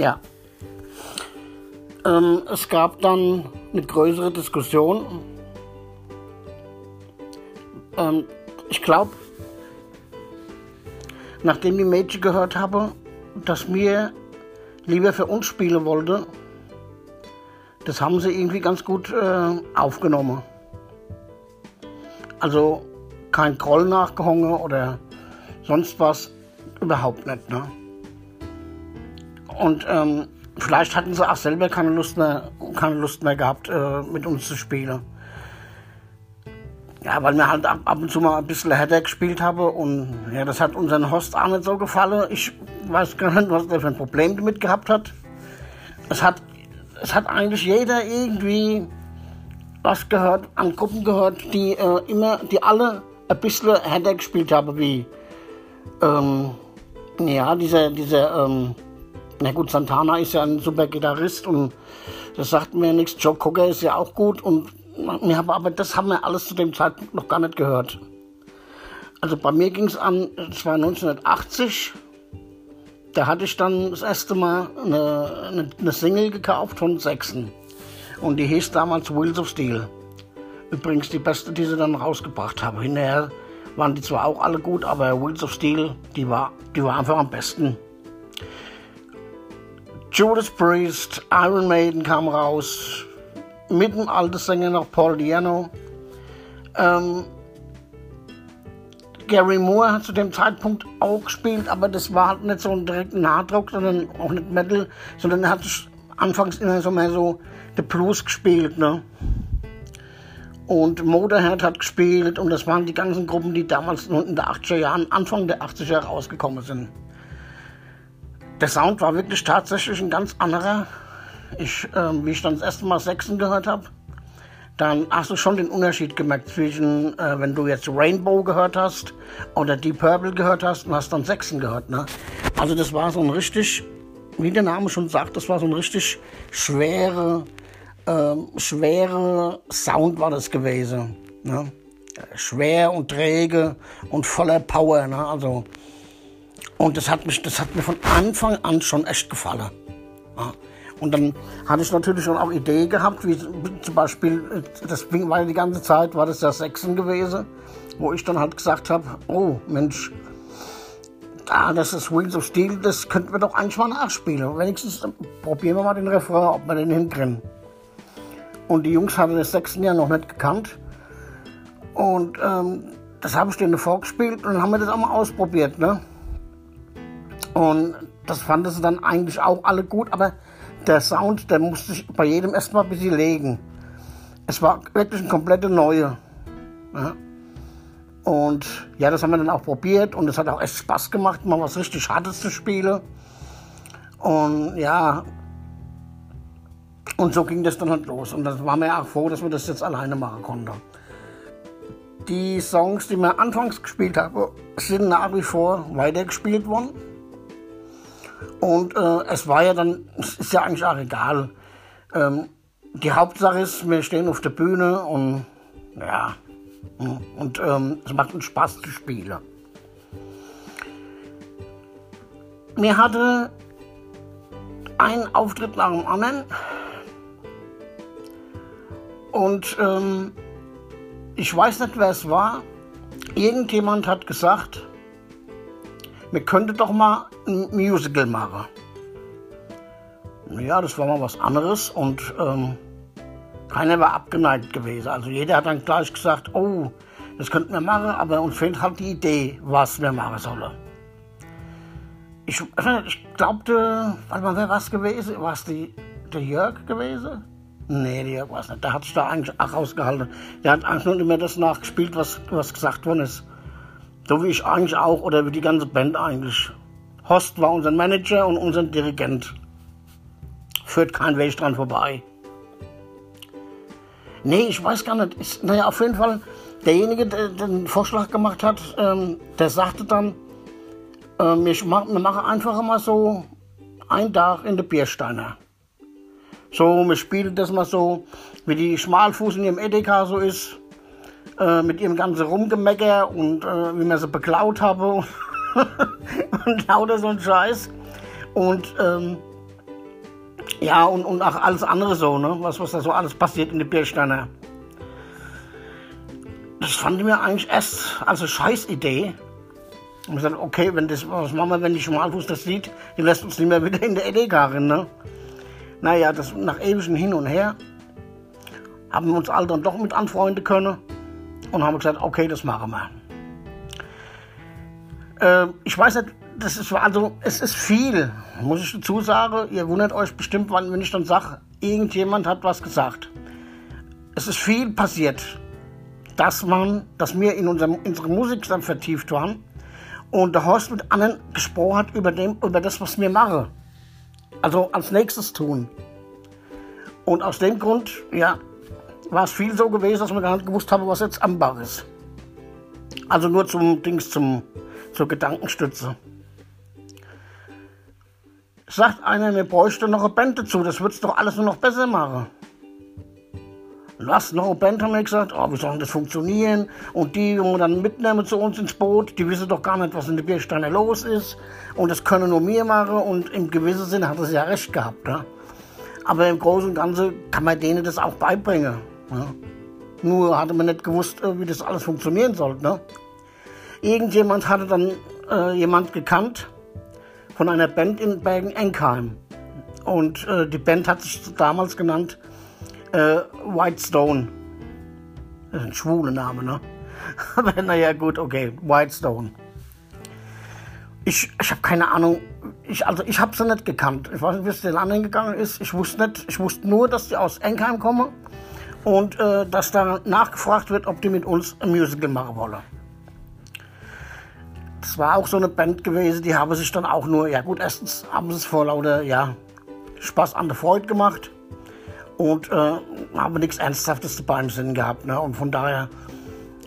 Ja. Ähm, es gab dann eine größere Diskussion. Ähm, ich glaube, nachdem die Mädchen gehört haben, dass mir lieber für uns spielen wollte, das haben sie irgendwie ganz gut äh, aufgenommen. Also kein Groll nachgehangen oder sonst was, überhaupt nicht. Ne? Und ähm, vielleicht hatten sie auch selber keine Lust mehr, keine Lust mehr gehabt, äh, mit uns zu spielen. Ja, weil wir halt ab, ab, und zu mal ein bisschen härter gespielt haben und ja, das hat unseren Host auch nicht so gefallen. Ich weiß gar nicht, was der für ein Problem damit gehabt hat. Es hat, es hat eigentlich jeder irgendwie was gehört, an Gruppen gehört, die äh, immer, die alle ein bisschen härter gespielt haben, wie, ähm, ja, dieser, dieser, ähm, na gut, Santana ist ja ein super Gitarrist und das sagt mir nichts. Joe Cocker ist ja auch gut und wir haben, aber das haben wir alles zu dem Zeitpunkt noch gar nicht gehört. Also bei mir ging es an, es war 1980. Da hatte ich dann das erste Mal eine, eine, eine Single gekauft von Sechsen. Und die hieß damals Wheels of Steel. Übrigens die beste, die sie dann rausgebracht haben. Hinterher waren die zwar auch alle gut, aber Wheels of Steel, die war, die war einfach am besten. Judas Priest, Iron Maiden kam raus, mit dem alten Sänger noch Paul Diano. Ähm, Gary Moore hat zu dem Zeitpunkt auch gespielt, aber das war halt nicht so ein direkten Harddruck, sondern auch nicht Metal, sondern er hat anfangs immer so mehr so The Blues gespielt, ne? Und Motorhead hat gespielt und das waren die ganzen Gruppen, die damals in den 80er Jahren, Anfang der 80er Jahre rausgekommen sind. Der Sound war wirklich tatsächlich ein ganz anderer. Ich, äh, wie ich dann das erste Mal Sechsen gehört habe, dann hast du schon den Unterschied gemerkt zwischen, äh, wenn du jetzt Rainbow gehört hast oder Deep Purple gehört hast und hast dann Sechsen gehört. Ne? Also das war so ein richtig, wie der Name schon sagt, das war so ein richtig schwere, ähm, schwere Sound war das gewesen. Ne? Schwer und träge und voller Power. Ne? Also, und das hat, mich, das hat mir von Anfang an schon echt gefallen. Ja? Und dann hatte ich natürlich schon auch Ideen gehabt, wie zum Beispiel, das war ja die ganze Zeit, war das ja Sechsen gewesen, wo ich dann halt gesagt habe, oh Mensch, ah, das ist Wheels of Steel, das könnten wir doch eigentlich mal nachspielen. Wenigstens probieren wir mal den Refrain, ob wir den hinkriegen. Und die Jungs hatten das sechsten Jahr noch nicht gekannt. Und ähm, das habe ich denen vorgespielt und dann haben wir das auch mal ausprobiert. Ne? Und das fanden sie dann eigentlich auch alle gut, aber der Sound, der musste sich bei jedem erstmal ein bisschen legen. Es war wirklich ein komplette neue. Ja? Und ja, das haben wir dann auch probiert und es hat auch echt Spaß gemacht, mal was richtig Hartes zu spielen. Und ja, und so ging das dann halt los. Und das waren wir auch froh, dass wir das jetzt alleine machen konnten. Die Songs, die wir anfangs gespielt haben, sind nach wie vor weitergespielt worden. Und äh, es war ja dann, es ist ja eigentlich auch egal. Ähm, die Hauptsache ist, wir stehen auf der Bühne und ja, und ähm, es macht uns Spaß zu spielen. Mir hatte ein Auftritt nach dem anderen. Und ähm, ich weiß nicht, wer es war. Irgendjemand hat gesagt, wir könnten doch mal ein Musical machen. Ja, das war mal was anderes und ähm, keiner war abgeneigt gewesen. Also jeder hat dann gleich gesagt, oh, das könnten wir machen, aber uns fehlt halt die Idee, was wir machen sollen. Ich, ich glaubte, warte mal, wer war es gewesen? War es der Jörg gewesen? Nee, der Jörg war es nicht. Der hat sich da eigentlich auch rausgehalten. Der hat eigentlich nur immer das nachgespielt, was, was gesagt worden ist. So wie ich eigentlich auch, oder wie die ganze Band eigentlich. Host war unser Manager und unser Dirigent. Führt kein Weg dran vorbei. Nee, ich weiß gar nicht. Ich, naja, auf jeden Fall, derjenige, der den Vorschlag gemacht hat, ähm, der sagte dann, äh, wir, machen, wir machen einfach mal so einen Tag in der Biersteiner. So, wir spielen das mal so, wie die Schmalfuß in ihrem Edeka so ist, äh, mit ihrem ganzen Rumgemecker und äh, wie wir sie beklaut haben und lauter so ein Scheiß. Und ähm, Ja, und, und auch alles andere so, ne? Was, was da so alles passiert in der Biersteiner. Das fand ich mir eigentlich erst als eine Scheißidee. Und ich gesagt, okay, wenn das, was machen wir, wenn die Schmalfuß das sieht, die lässt uns nicht mehr wieder in der Edeka rein, ne? Naja, das nach ewigem Hin und Her haben wir uns alle dann doch mit anfreunden können und haben gesagt, okay, das machen wir. Äh, ich weiß nicht, das ist also, es ist viel, muss ich dazu sagen. Ihr wundert euch bestimmt, wenn ich dann sage, irgendjemand hat was gesagt. Es ist viel passiert, dass man, dass wir in unserem, unsere Musik dann vertieft waren und der Horst mit anderen gesprochen hat über, dem, über das, was wir machen. Also als nächstes tun. Und aus dem Grund, ja, war es viel so gewesen, dass wir gar nicht gewusst haben, was jetzt am Bach ist. Also nur zum Dings, zum, zur Gedankenstütze. Sagt einer, wir bräuchten noch eine Band dazu, das wird es doch alles nur noch besser machen. Was, noch eine Band haben wir gesagt, oh, wie soll das funktionieren? Und die, die wir dann mitnehmen zu uns ins Boot, die wissen doch gar nicht, was in der Biersteine los ist. Und das können nur wir machen. Und im gewissen Sinne hat es ja recht gehabt. Ne? Aber im Großen und Ganzen kann man denen das auch beibringen. Ne? Nur hatte man nicht gewusst, äh, wie das alles funktionieren soll. Ne? Irgendjemand hatte dann äh, jemand gekannt von einer Band in Bergen-Enkheim. Und äh, die Band hat sich damals genannt äh, White Stone. Das ist ein schwuler Name, ne? Aber naja, gut, okay, White Stone. Ich, ich habe keine Ahnung, ich, also ich habe sie nicht gekannt. Ich weiß nicht, wie es den anderen gegangen ist. Ich wusste nicht, ich wusste nur, dass die aus Enkheim kommen und äh, dass da nachgefragt wird, ob die mit uns ein Musical machen wollen. Das war auch so eine Band gewesen, die haben sich dann auch nur, ja gut, erstens haben sie es vor lauter, ja, Spaß an der Freude gemacht und äh, haben nichts Ernsthaftes dabei im Sinn gehabt. Ne? Und von daher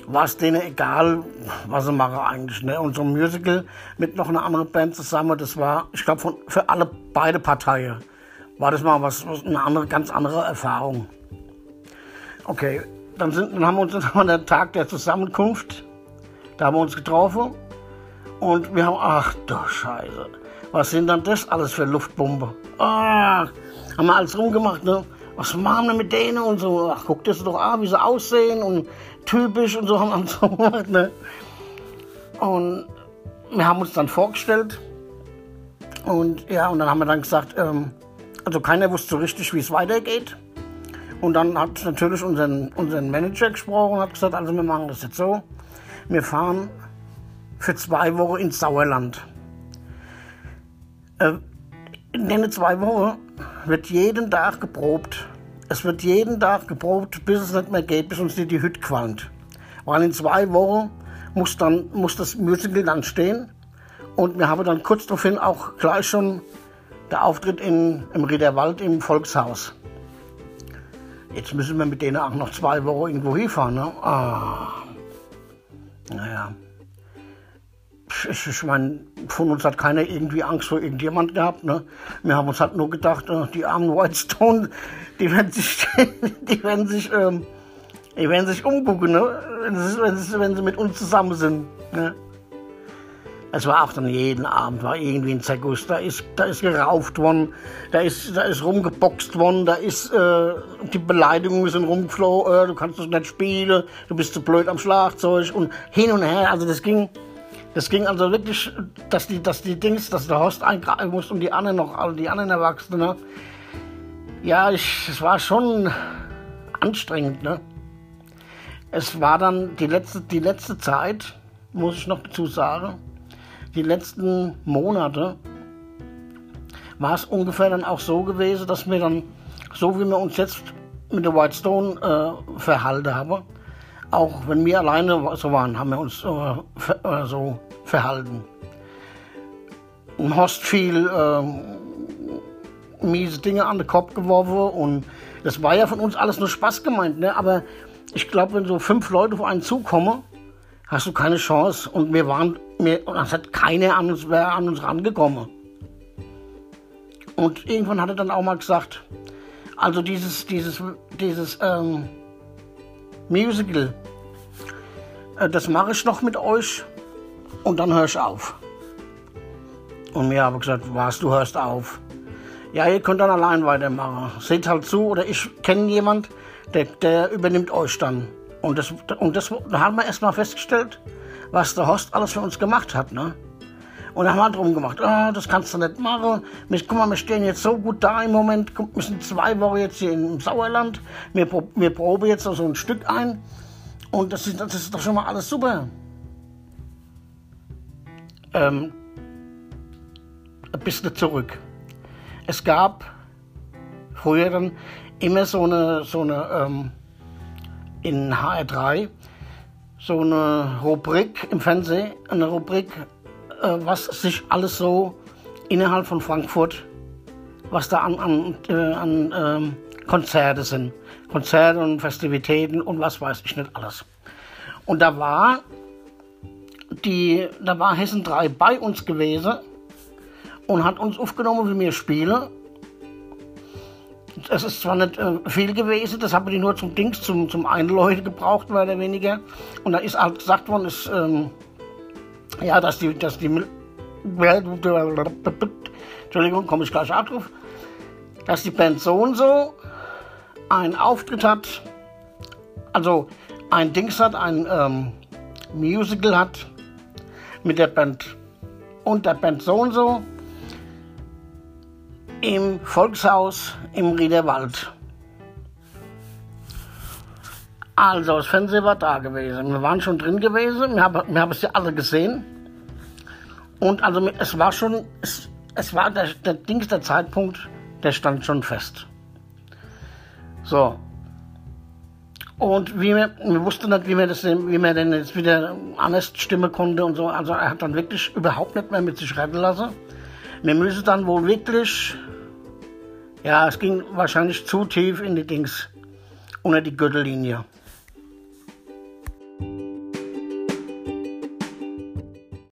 war es denen egal, was sie machen eigentlich. Ne? Und so ein Musical mit noch einer anderen Band zusammen, das war, ich glaube, für alle beide Parteien war das mal was, eine andere, ganz andere Erfahrung. Okay, dann, sind, dann haben wir uns an der Tag der Zusammenkunft, da haben wir uns getroffen und wir haben, ach du Scheiße, was sind dann das alles für Luftbombe? Ach, haben wir alles rumgemacht, ne? Was machen wir mit denen und so? Ach, guck das doch an, wie sie aussehen und typisch und so haben wir uns gemacht, ne? Und wir haben uns dann vorgestellt und ja, und dann haben wir dann gesagt, ähm, also keiner wusste so richtig, wie es weitergeht. Und dann hat natürlich unseren, unseren Manager gesprochen und hat gesagt, also wir machen das jetzt so. Wir fahren für zwei Wochen ins Sauerland. Äh, in den zwei Wochen wird jeden Tag geprobt. Es wird jeden Tag geprobt, bis es nicht mehr geht, bis uns die, die Hütte qualmt. Weil in zwei Wochen muss, dann, muss das Musical dann stehen. Und wir haben dann kurz daraufhin auch gleich schon der Auftritt in, im Riederwald im Volkshaus. Jetzt müssen wir mit denen auch noch zwei Wochen irgendwo hinfahren. Ne? Ah. Naja. Ich, meine, von uns hat keiner irgendwie Angst vor irgendjemand gehabt. Ne? Wir haben uns halt nur gedacht, äh, die armen Whitestone, die werden sich, die werden sich, ähm, die werden sich umgucken, ne? wenn, sie, wenn, sie, wenn sie mit uns zusammen sind. Ne? Es war auch dann jeden Abend war irgendwie ein Zirkus. Da ist, da ist gerauft worden, da ist, da ist rumgeboxt worden, da ist äh, die Beleidigungen sind rumgeflogen. Äh, du kannst das nicht spielen, du bist zu blöd am Schlagzeug und hin und her. Also das ging, das ging also wirklich, dass die, dass die Dings, dass der Horst eingreifen muss und die anderen noch, alle die anderen Erwachsenen. Ne? Ja, ich, es war schon anstrengend. Ne? Es war dann die letzte, die letzte Zeit, muss ich noch dazu sagen die letzten Monate war es ungefähr dann auch so gewesen, dass wir dann, so wie wir uns jetzt mit der White Stone äh, verhalten haben, auch wenn wir alleine so waren, haben wir uns äh, ver, äh, so verhalten. Und hast viel äh, miese Dinge an den Kopf geworfen und das war ja von uns alles nur Spaß gemeint, ne? aber ich glaube, wenn so fünf Leute auf einen zukommen, hast du keine Chance. Und wir waren, wir, es hat keiner an uns, an uns rangekommen. Und irgendwann hat er dann auch mal gesagt, also dieses, dieses, dieses ähm, Musical, äh, das mache ich noch mit euch und dann höre ich auf. Und mir habe gesagt, was, du hörst auf. ja, ihr könnt dann allein weitermachen. Seht halt zu oder ich kenne jemand, der, der übernimmt euch dann. Und das, und das da haben wir erstmal festgestellt, was der Host alles für uns gemacht hat. Ne? Und haben wir halt drum gemacht, oh, das kannst du nicht machen. guck mal, wir stehen jetzt so gut da im Moment, wir sind zwei Wochen jetzt hier im Sauerland, wir, wir proben jetzt so ein Stück ein. Und das ist, das ist doch schon mal alles super. Ähm, ein bisschen zurück. Es gab früher dann immer so eine, so eine ähm, in HR3 so eine Rubrik im Fernsehen, eine Rubrik, äh, was sich alles so innerhalb von Frankfurt, was da an, an, äh, an ähm, Konzerte sind. Konzerte und Festivitäten und was weiß ich nicht alles. Und da war die, da war Hessen 3 bei uns gewesen und hat uns aufgenommen, wie wir spielen. Es ist zwar nicht äh, viel gewesen, das haben die nur zum Dings, zum, zum Einläuten gebraucht, mehr oder weniger. Und da ist halt gesagt worden, ist, ähm, ja, dass die, dass die, Entschuldigung, komme ich gleich auch drauf, dass die Band so und so einen Auftritt hat, also ein Dings hat, ein ähm, Musical hat mit der Band und der Band so und so im Volkshaus im Riederwald. Also, das Fernsehen war da gewesen. Wir waren schon drin gewesen. Wir haben, wir haben es ja alle gesehen. Und also, es war schon, es, es war der, der Dings, Zeitpunkt, der stand schon fest. So. Und wie wir, wir wussten nicht, wie man, das, wie man denn jetzt wieder anders stimmen konnte und so. Also er hat dann wirklich überhaupt nicht mehr mit sich retten lassen. Wir müssen dann wohl wirklich ja, es ging wahrscheinlich zu tief in die Dings, unter die Gürtellinie.